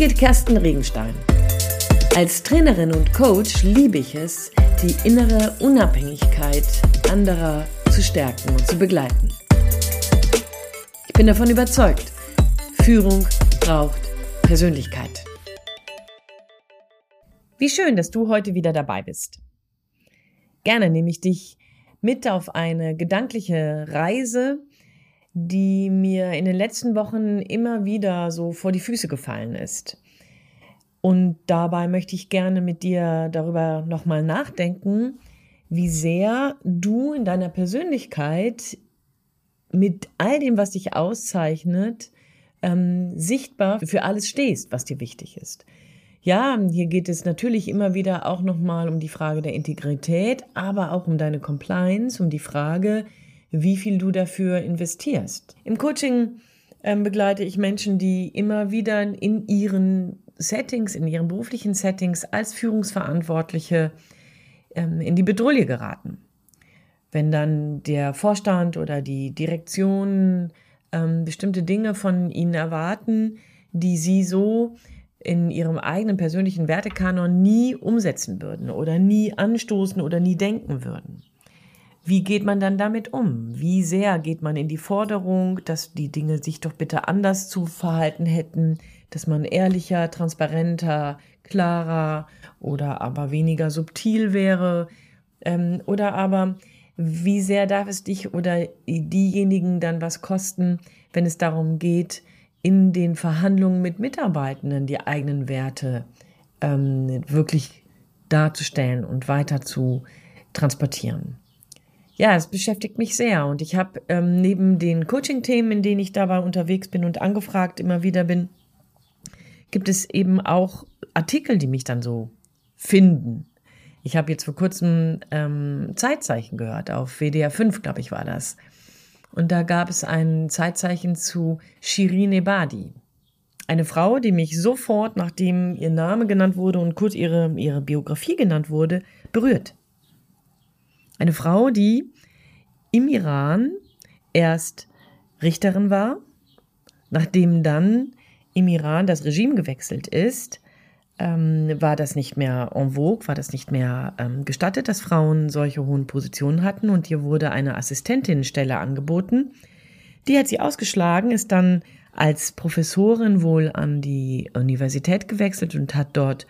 Birgit Kersten Regenstein. Als Trainerin und Coach liebe ich es, die innere Unabhängigkeit anderer zu stärken und zu begleiten. Ich bin davon überzeugt, Führung braucht Persönlichkeit. Wie schön, dass du heute wieder dabei bist. Gerne nehme ich dich mit auf eine gedankliche Reise, die mir in den letzten Wochen immer wieder so vor die Füße gefallen ist. Und dabei möchte ich gerne mit dir darüber nochmal nachdenken, wie sehr du in deiner Persönlichkeit mit all dem, was dich auszeichnet, ähm, sichtbar für alles stehst, was dir wichtig ist. Ja, hier geht es natürlich immer wieder auch nochmal um die Frage der Integrität, aber auch um deine Compliance, um die Frage, wie viel du dafür investierst. Im Coaching ähm, begleite ich Menschen, die immer wieder in ihren Settings, in ihren beruflichen Settings als Führungsverantwortliche ähm, in die Bedrohung geraten. Wenn dann der Vorstand oder die Direktion ähm, bestimmte Dinge von ihnen erwarten, die sie so in ihrem eigenen persönlichen Wertekanon nie umsetzen würden oder nie anstoßen oder nie denken würden. Wie geht man dann damit um? Wie sehr geht man in die Forderung, dass die Dinge sich doch bitte anders zu verhalten hätten, dass man ehrlicher, transparenter, klarer oder aber weniger subtil wäre? Ähm, oder aber wie sehr darf es dich oder diejenigen dann was kosten, wenn es darum geht, in den Verhandlungen mit Mitarbeitenden die eigenen Werte ähm, wirklich darzustellen und weiter zu transportieren. Ja, es beschäftigt mich sehr und ich habe ähm, neben den Coaching-Themen, in denen ich dabei unterwegs bin und angefragt immer wieder bin, gibt es eben auch Artikel, die mich dann so finden. Ich habe jetzt vor kurzem ähm, Zeitzeichen gehört, auf WDR 5, glaube ich, war das. Und da gab es ein Zeitzeichen zu Shirin Ebadi. Eine Frau, die mich sofort, nachdem ihr Name genannt wurde und kurz ihre, ihre Biografie genannt wurde, berührt. Eine Frau, die im Iran erst Richterin war, nachdem dann im Iran das Regime gewechselt ist, ähm, war das nicht mehr en vogue, war das nicht mehr ähm, gestattet, dass Frauen solche hohen Positionen hatten und ihr wurde eine Assistentinnenstelle angeboten. Die hat sie ausgeschlagen, ist dann als Professorin wohl an die Universität gewechselt und hat dort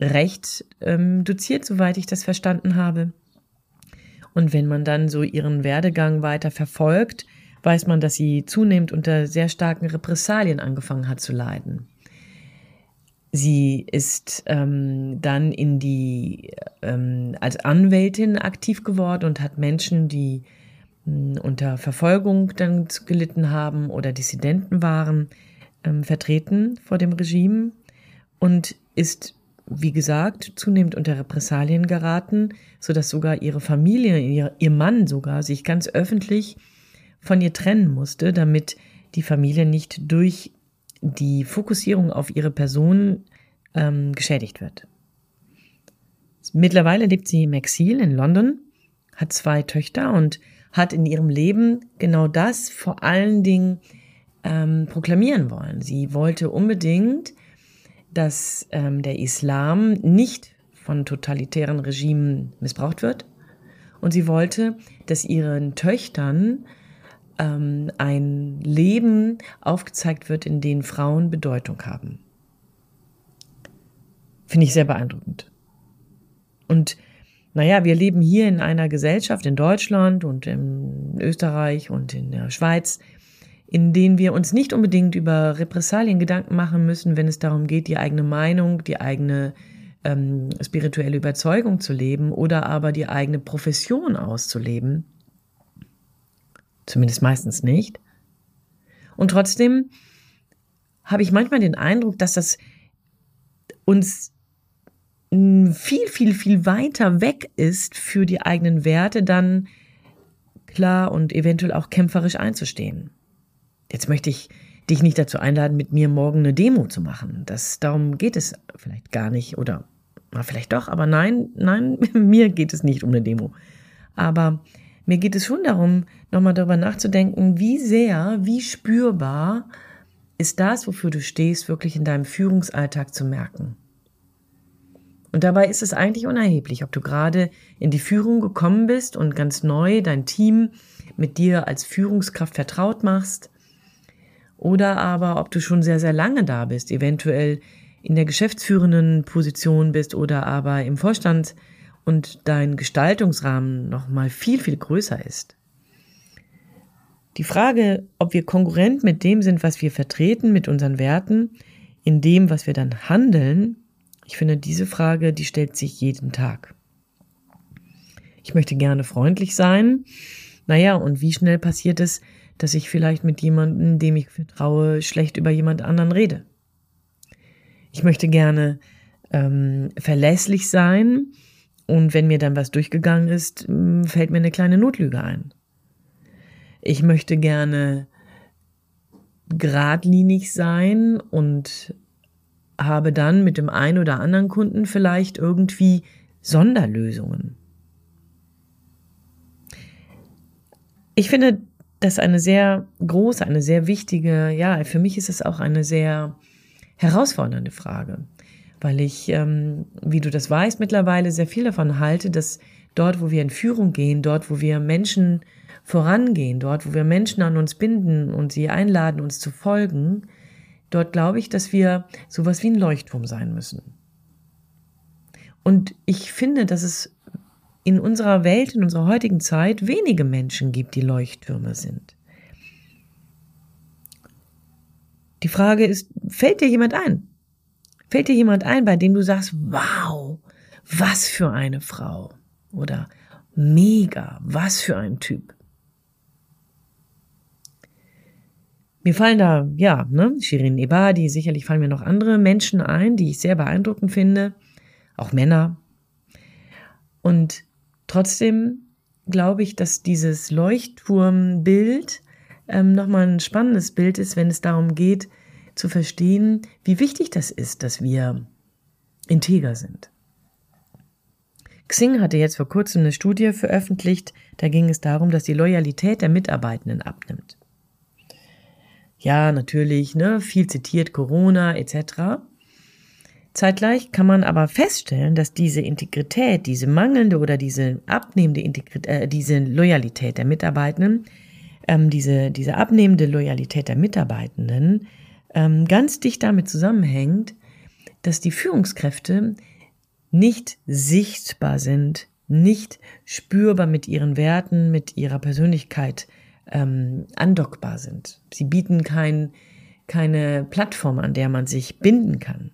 Recht ähm, doziert, soweit ich das verstanden habe. Und wenn man dann so ihren Werdegang weiter verfolgt, weiß man, dass sie zunehmend unter sehr starken Repressalien angefangen hat zu leiden. Sie ist ähm, dann in die ähm, als Anwältin aktiv geworden und hat Menschen, die mh, hm, unter Verfolgung dann gelitten haben oder Dissidenten waren, ähm, vertreten vor dem Regime und ist, wie gesagt, zunehmend unter Repressalien geraten, so dass sogar ihre Familie, ihr, ihr Mann sogar, sich ganz öffentlich von ihr trennen musste, damit die Familie nicht durch die Fokussierung auf ihre Person ähm, geschädigt wird. Mittlerweile lebt sie im Exil in London, hat zwei Töchter und hat in ihrem Leben genau das vor allen Dingen ähm, proklamieren wollen. Sie wollte unbedingt, dass ähm, der Islam nicht von totalitären Regimen missbraucht wird. Und sie wollte, dass ihren Töchtern ähm, ein Leben aufgezeigt wird, in dem Frauen Bedeutung haben. Finde ich sehr beeindruckend. Und naja, wir leben hier in einer Gesellschaft in Deutschland und in Österreich und in der Schweiz, in denen wir uns nicht unbedingt über Repressalien Gedanken machen müssen, wenn es darum geht, die eigene Meinung, die eigene ähm, spirituelle Überzeugung zu leben oder aber die eigene Profession auszuleben. Zumindest meistens nicht. Und trotzdem habe ich manchmal den Eindruck, dass das uns viel, viel, viel weiter weg ist, für die eigenen Werte dann klar und eventuell auch kämpferisch einzustehen. Jetzt möchte ich dich nicht dazu einladen, mit mir morgen eine Demo zu machen. Das, darum geht es vielleicht gar nicht oder na, vielleicht doch, aber nein, nein, mir geht es nicht um eine Demo. Aber mir geht es schon darum, nochmal darüber nachzudenken, wie sehr, wie spürbar ist das, wofür du stehst, wirklich in deinem Führungsalltag zu merken. Und dabei ist es eigentlich unerheblich, ob du gerade in die Führung gekommen bist und ganz neu dein Team mit dir als Führungskraft vertraut machst, oder aber ob du schon sehr, sehr lange da bist, eventuell in der geschäftsführenden Position bist oder aber im Vorstand und dein Gestaltungsrahmen noch mal viel, viel größer ist. Die Frage, ob wir konkurrent mit dem sind, was wir vertreten, mit unseren Werten, in dem, was wir dann handeln, ich finde, diese Frage, die stellt sich jeden Tag. Ich möchte gerne freundlich sein. Naja, und wie schnell passiert es, dass ich vielleicht mit jemandem, dem ich vertraue, schlecht über jemand anderen rede? Ich möchte gerne ähm, verlässlich sein. Und wenn mir dann was durchgegangen ist, fällt mir eine kleine Notlüge ein. Ich möchte gerne geradlinig sein und habe dann mit dem einen oder anderen Kunden vielleicht irgendwie Sonderlösungen. Ich finde das eine sehr große, eine sehr wichtige, ja, für mich ist es auch eine sehr herausfordernde Frage, weil ich, ähm, wie du das weißt, mittlerweile sehr viel davon halte, dass dort, wo wir in Führung gehen, dort, wo wir Menschen vorangehen, dort, wo wir Menschen an uns binden und sie einladen, uns zu folgen, dort glaube ich, dass wir sowas wie ein Leuchtturm sein müssen. Und ich finde, dass es in unserer Welt, in unserer heutigen Zeit wenige Menschen gibt, die Leuchttürme sind. Die Frage ist, fällt dir jemand ein? Fällt dir jemand ein, bei dem du sagst, wow, was für eine Frau? Oder mega, was für ein Typ? Mir fallen da, ja, ne, Shirin Ebadi, sicherlich fallen mir noch andere Menschen ein, die ich sehr beeindruckend finde, auch Männer. Und trotzdem glaube ich, dass dieses Leuchtturmbild ähm, nochmal ein spannendes Bild ist, wenn es darum geht, zu verstehen, wie wichtig das ist, dass wir integer sind. Xing hatte jetzt vor kurzem eine Studie veröffentlicht, da ging es darum, dass die Loyalität der Mitarbeitenden abnimmt. Ja, natürlich, ne, viel zitiert Corona etc. Zeitgleich kann man aber feststellen, dass diese Integrität, diese mangelnde oder diese abnehmende Integrität, äh, diese Loyalität der Mitarbeitenden, ähm, diese, diese abnehmende Loyalität der Mitarbeitenden ähm, ganz dicht damit zusammenhängt, dass die Führungskräfte nicht sichtbar sind, nicht spürbar mit ihren Werten, mit ihrer Persönlichkeit ähm, andockbar sind. Sie bieten kein, keine Plattform, an der man sich binden kann.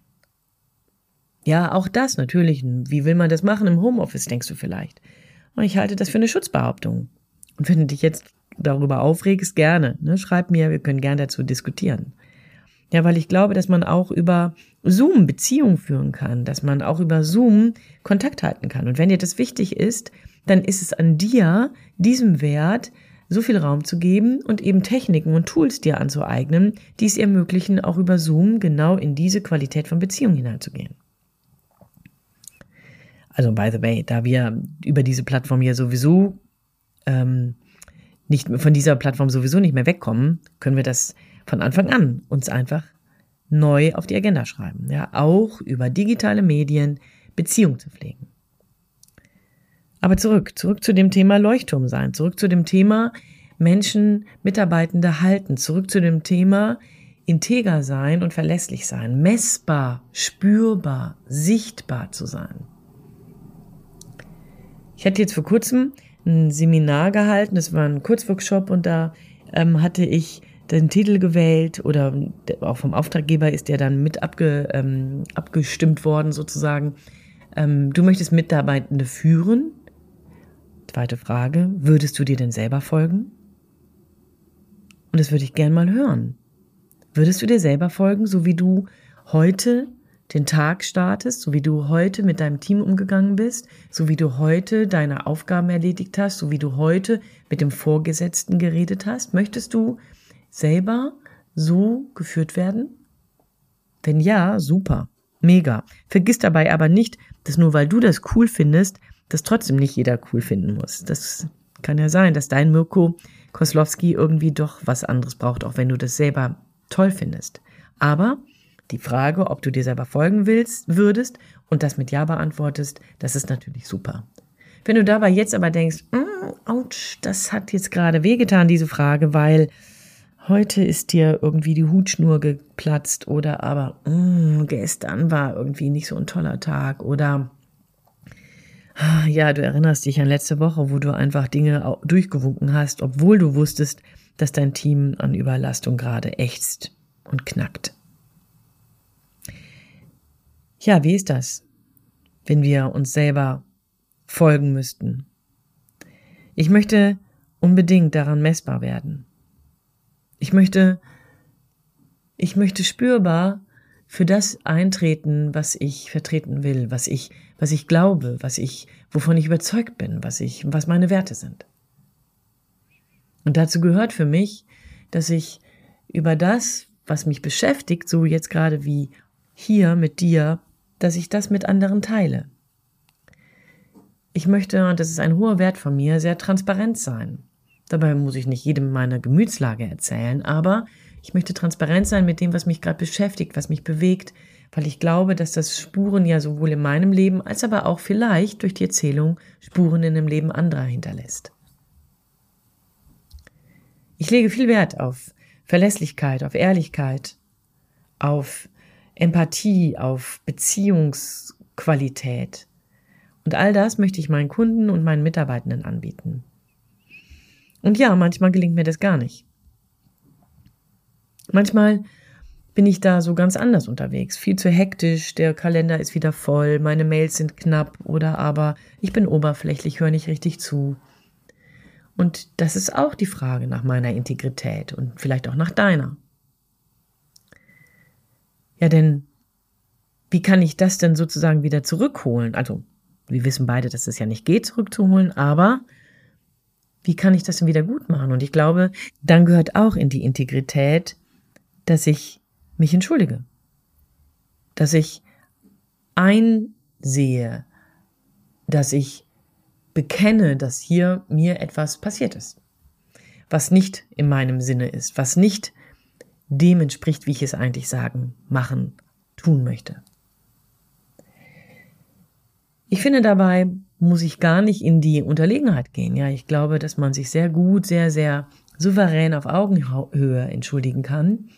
Ja, auch das natürlich. Wie will man das machen im Homeoffice, denkst du vielleicht? Und ich halte das für eine Schutzbehauptung. Und wenn du dich jetzt darüber aufregst, gerne. Ne? Schreib mir, wir können gerne dazu diskutieren. Ja, weil ich glaube, dass man auch über Zoom Beziehungen führen kann, dass man auch über Zoom Kontakt halten kann. Und wenn dir das wichtig ist, dann ist es an dir, diesem Wert so viel Raum zu geben und eben Techniken und Tools dir anzueignen, die es ermöglichen, auch über Zoom genau in diese Qualität von Beziehungen hineinzugehen. Also, by the way, da wir über diese Plattform ja sowieso ähm, nicht von dieser Plattform sowieso nicht mehr wegkommen, können wir das von Anfang an uns einfach neu auf die Agenda schreiben. Ja, auch über digitale Medien Beziehungen zu pflegen. Aber zurück, zurück zu dem Thema Leuchtturm sein, zurück zu dem Thema Menschen, Mitarbeitende halten, zurück zu dem Thema integer sein und verlässlich sein, messbar, spürbar, sichtbar zu sein. Ich hatte jetzt vor kurzem ein Seminar gehalten, das war ein Kurzworkshop und da ähm, hatte ich den Titel gewählt oder auch vom Auftraggeber ist der dann mit abge, ähm, abgestimmt worden sozusagen. Ähm, du möchtest Mitarbeitende führen, Zweite Frage, würdest du dir denn selber folgen? Und das würde ich gern mal hören. Würdest du dir selber folgen, so wie du heute den Tag startest, so wie du heute mit deinem Team umgegangen bist, so wie du heute deine Aufgaben erledigt hast, so wie du heute mit dem Vorgesetzten geredet hast? Möchtest du selber so geführt werden? Wenn ja, super, mega. Vergiss dabei aber nicht, dass nur weil du das cool findest, das trotzdem nicht jeder cool finden muss. Das kann ja sein, dass dein Mirko Koslowski irgendwie doch was anderes braucht, auch wenn du das selber toll findest. Aber die Frage, ob du dir selber folgen willst, würdest und das mit Ja beantwortest, das ist natürlich super. Wenn du dabei jetzt aber denkst, mm, ouch, das hat jetzt gerade wehgetan, diese Frage, weil heute ist dir irgendwie die Hutschnur geplatzt oder aber mm, gestern war irgendwie nicht so ein toller Tag oder ja, du erinnerst dich an letzte Woche, wo du einfach Dinge durchgewunken hast, obwohl du wusstest, dass dein Team an Überlastung gerade ächzt und knackt. Ja, wie ist das, wenn wir uns selber folgen müssten? Ich möchte unbedingt daran messbar werden. Ich möchte, ich möchte spürbar für das eintreten, was ich vertreten will, was ich, was ich glaube, was ich, wovon ich überzeugt bin, was ich, was meine Werte sind. Und dazu gehört für mich, dass ich über das, was mich beschäftigt, so jetzt gerade wie hier mit dir, dass ich das mit anderen teile. Ich möchte, und das ist ein hoher Wert von mir, sehr transparent sein. Dabei muss ich nicht jedem meine Gemütslage erzählen, aber ich möchte transparent sein mit dem, was mich gerade beschäftigt, was mich bewegt, weil ich glaube, dass das Spuren ja sowohl in meinem Leben als aber auch vielleicht durch die Erzählung Spuren in dem Leben anderer hinterlässt. Ich lege viel Wert auf Verlässlichkeit, auf Ehrlichkeit, auf Empathie, auf Beziehungsqualität. Und all das möchte ich meinen Kunden und meinen Mitarbeitenden anbieten. Und ja, manchmal gelingt mir das gar nicht. Manchmal bin ich da so ganz anders unterwegs, viel zu hektisch, der Kalender ist wieder voll, meine Mails sind knapp oder aber ich bin oberflächlich, höre nicht richtig zu. Und das ist auch die Frage nach meiner Integrität und vielleicht auch nach deiner. Ja, denn wie kann ich das denn sozusagen wieder zurückholen? Also, wir wissen beide, dass es ja nicht geht, zurückzuholen, aber wie kann ich das denn wieder gut machen? Und ich glaube, dann gehört auch in die Integrität, dass ich mich entschuldige. Dass ich einsehe, dass ich bekenne, dass hier mir etwas passiert ist, was nicht in meinem Sinne ist, was nicht dem entspricht, wie ich es eigentlich sagen, machen, tun möchte. Ich finde dabei muss ich gar nicht in die Unterlegenheit gehen. Ja, ich glaube, dass man sich sehr gut, sehr, sehr souverän auf Augenhöhe entschuldigen kann.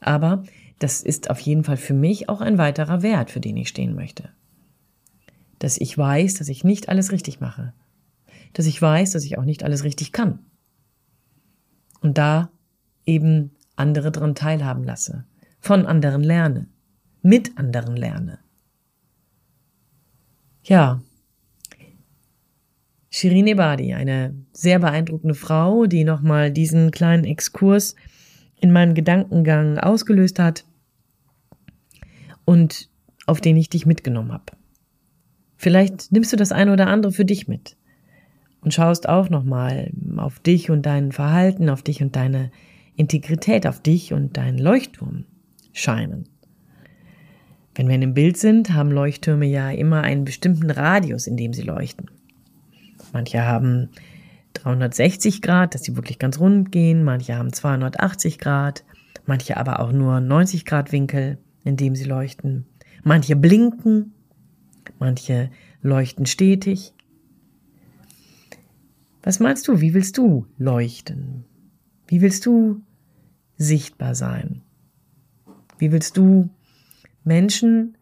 Aber das ist auf jeden Fall für mich auch ein weiterer Wert, für den ich stehen möchte. Dass ich weiß, dass ich nicht alles richtig mache. Dass ich weiß, dass ich auch nicht alles richtig kann. Und da eben andere dran teilhaben lasse. Von anderen lerne. Mit anderen lerne. Ja, Shirin Ebadi, eine sehr beeindruckende Frau, die nochmal diesen kleinen Exkurs in meinen Gedankengang ausgelöst hat und auf den ich dich mitgenommen habe. Vielleicht nimmst du das eine oder andere für dich mit und schaust auch nochmal auf dich und dein Verhalten, auf dich und deine Integrität, auf dich und deinen Leuchtturm scheinen. Wenn wir in dem Bild sind, haben Leuchttürme ja immer einen bestimmten Radius, in dem sie leuchten. Manche haben 360 Grad, dass sie wirklich ganz rund gehen. Manche haben 280 Grad. Manche aber auch nur 90 Grad Winkel, in dem sie leuchten. Manche blinken. Manche leuchten stetig. Was meinst du? Wie willst du leuchten? Wie willst du sichtbar sein? Wie willst du Menschen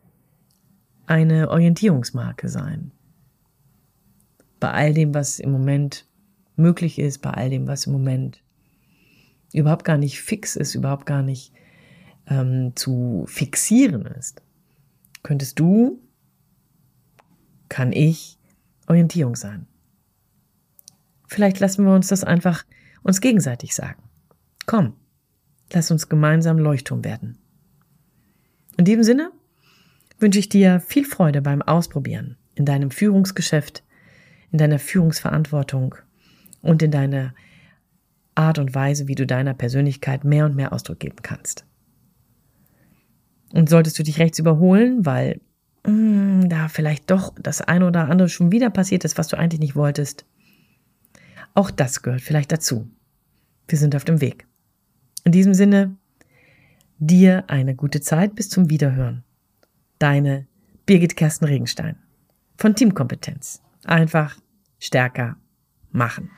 eine Orientierungsmarke sein? bei all dem, was im Moment möglich ist, bei all dem, was im Moment überhaupt gar nicht fix ist, überhaupt gar nicht ähm, zu fixieren ist, könntest du, kann ich Orientierung sein. Vielleicht lassen wir uns das einfach uns gegenseitig sagen. Komm, lass uns gemeinsam Leuchtturm werden. In diesem Sinne wünsche ich dir viel Freude beim Ausprobieren in deinem Führungsgeschäft in deiner Führungsverantwortung und in deiner Art und Weise, wie du deiner Persönlichkeit mehr und mehr Ausdruck geben kannst. Und solltest du dich rechts überholen, weil mh, hm, da vielleicht doch das eine oder andere schon wieder passiert ist, was du eigentlich nicht wolltest, auch das gehört vielleicht dazu. Wir sind auf dem Weg. In diesem Sinne, dir eine gute Zeit bis zum Wiederhören. Deine Birgit Kersten Regenstein von Teamkompetenz. Einfach stärker machen.